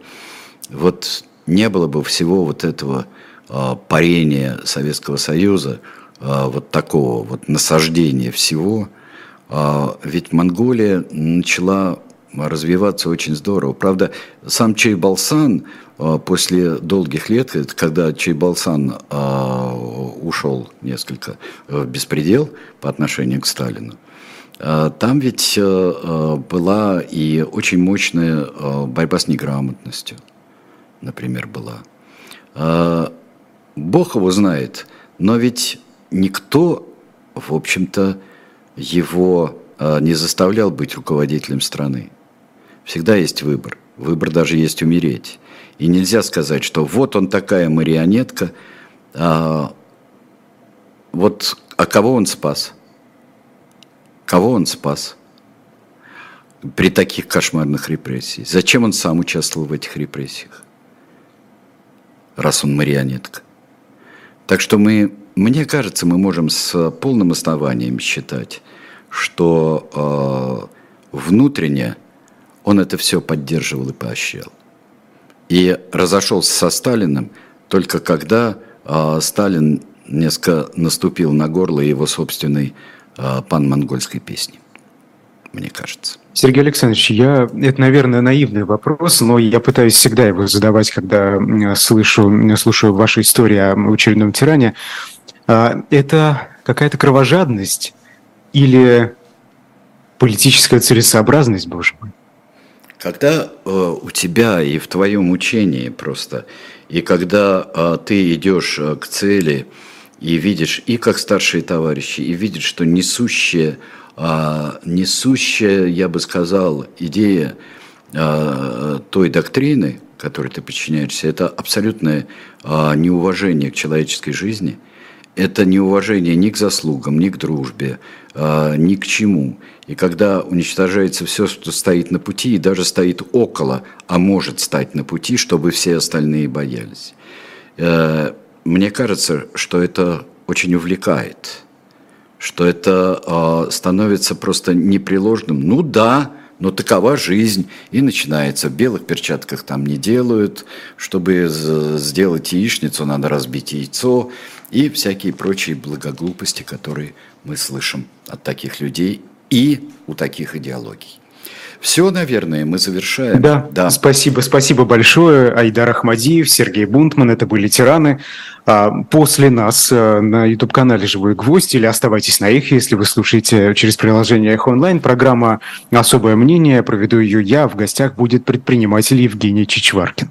Speaker 2: Вот не было бы всего вот этого э, парения Советского Союза, э, вот такого вот насаждения всего, ведь Монголия начала развиваться очень здорово. Правда, сам Чайбалсан э, после долгих лет, когда Чайбалсан э, ушел несколько в беспредел по отношению к Сталину, там ведь была и очень мощная борьба с неграмотностью например, была. А, Бог его знает, но ведь никто, в общем-то, его а, не заставлял быть руководителем страны. Всегда есть выбор. Выбор даже есть умереть. И нельзя сказать, что вот он такая марионетка, а вот а кого он спас? Кого он спас? При таких кошмарных репрессиях. Зачем он сам участвовал в этих репрессиях? раз он марионетка. Так что мы, мне кажется, мы можем с полным основанием считать, что э, внутренне он это все поддерживал и поощрял. И разошелся со Сталиным только когда э, Сталин несколько наступил на горло его собственной э, пан-монгольской песни, мне кажется.
Speaker 1: Сергей Александрович, я, это, наверное, наивный вопрос, но я пытаюсь всегда его задавать, когда слышу, слушаю ваши истории о очередном тиране. А, это какая-то кровожадность или политическая целесообразность, боже мой?
Speaker 2: Когда э, у тебя и в твоем учении просто, и когда э, ты идешь э, к цели и видишь, и как старшие товарищи, и видишь, что несущая, э, несущая, я бы сказал, идея э, той доктрины, которой ты подчиняешься, это абсолютное э, неуважение к человеческой жизни – это неуважение ни к заслугам, ни к дружбе, э, ни к чему. И когда уничтожается все, что стоит на пути, и даже стоит около, а может стать на пути, чтобы все остальные боялись. Э, мне кажется, что это очень увлекает, что это э, становится просто непреложным. Ну да, но такова жизнь, и начинается. В белых перчатках там не делают, чтобы сделать яичницу, надо разбить яйцо, и всякие прочие благоглупости, которые мы слышим от таких людей и у таких идеологий. Все, наверное, мы завершаем.
Speaker 1: Да, да. Спасибо, спасибо большое. Айдар Ахмадиев, Сергей Бунтман, это были тираны. А, после нас э, на YouTube-канале «Живой гвоздь» или оставайтесь на их, если вы слушаете через приложение «Эхо онлайн». Программа «Особое мнение». Проведу ее я. В гостях будет предприниматель Евгений Чичваркин.